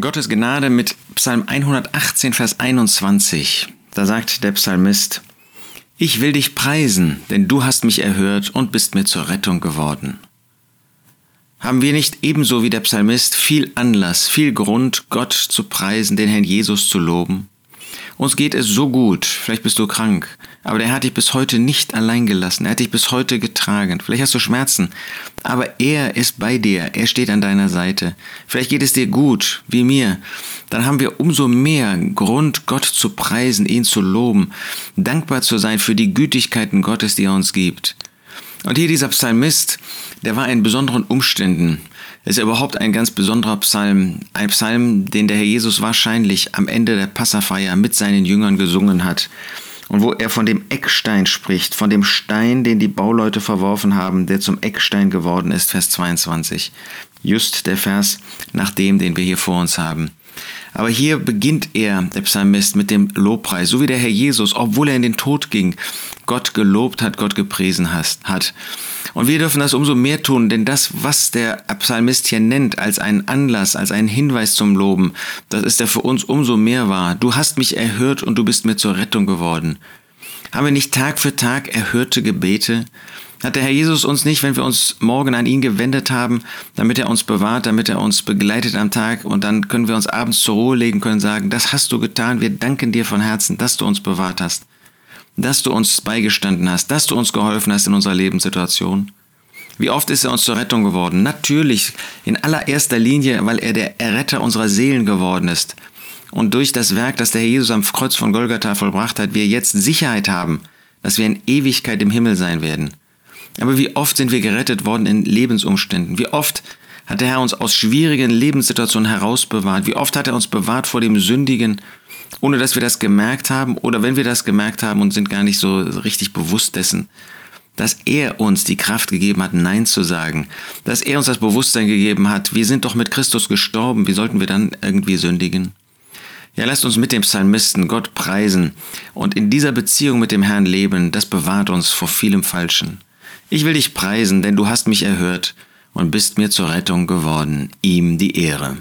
Gottes Gnade mit Psalm 118, Vers 21. Da sagt der Psalmist, Ich will dich preisen, denn du hast mich erhört und bist mir zur Rettung geworden. Haben wir nicht ebenso wie der Psalmist viel Anlass, viel Grund, Gott zu preisen, den Herrn Jesus zu loben? Uns geht es so gut, vielleicht bist du krank, aber der hat dich bis heute nicht allein gelassen, er hat dich bis heute getragen. Vielleicht hast du Schmerzen, aber er ist bei dir, er steht an deiner Seite. Vielleicht geht es dir gut, wie mir. Dann haben wir umso mehr Grund, Gott zu preisen, ihn zu loben, dankbar zu sein für die Gütigkeiten Gottes, die er uns gibt. Und hier dieser Psalmist, der war in besonderen Umständen. Ist überhaupt ein ganz besonderer Psalm, ein Psalm, den der Herr Jesus wahrscheinlich am Ende der Passafeier mit seinen Jüngern gesungen hat. Und wo er von dem Eckstein spricht, von dem Stein, den die Bauleute verworfen haben, der zum Eckstein geworden ist, Vers 22. Just der Vers nach dem, den wir hier vor uns haben. Aber hier beginnt er, der Psalmist, mit dem Lobpreis, so wie der Herr Jesus, obwohl er in den Tod ging, Gott gelobt hat, Gott gepriesen hat. Und wir dürfen das umso mehr tun, denn das, was der Psalmist hier nennt als einen Anlass, als einen Hinweis zum Loben, das ist ja für uns umso mehr wahr. Du hast mich erhört und du bist mir zur Rettung geworden. Haben wir nicht Tag für Tag erhörte Gebete? Hat der Herr Jesus uns nicht, wenn wir uns morgen an ihn gewendet haben, damit er uns bewahrt, damit er uns begleitet am Tag und dann können wir uns abends zur Ruhe legen können, sagen, das hast du getan, wir danken dir von Herzen, dass du uns bewahrt hast dass du uns beigestanden hast, dass du uns geholfen hast in unserer Lebenssituation? Wie oft ist er uns zur Rettung geworden? Natürlich in allererster Linie, weil er der Erretter unserer Seelen geworden ist. Und durch das Werk, das der Herr Jesus am Kreuz von Golgatha vollbracht hat, wir jetzt Sicherheit haben, dass wir in Ewigkeit im Himmel sein werden. Aber wie oft sind wir gerettet worden in Lebensumständen? Wie oft hat der Herr uns aus schwierigen Lebenssituationen herausbewahrt? Wie oft hat er uns bewahrt vor dem Sündigen ohne dass wir das gemerkt haben oder wenn wir das gemerkt haben und sind gar nicht so richtig bewusst dessen, dass er uns die Kraft gegeben hat, Nein zu sagen, dass er uns das Bewusstsein gegeben hat, wir sind doch mit Christus gestorben, wie sollten wir dann irgendwie sündigen? Ja, lasst uns mit dem Psalmisten Gott preisen und in dieser Beziehung mit dem Herrn leben, das bewahrt uns vor vielem Falschen. Ich will dich preisen, denn du hast mich erhört und bist mir zur Rettung geworden, ihm die Ehre.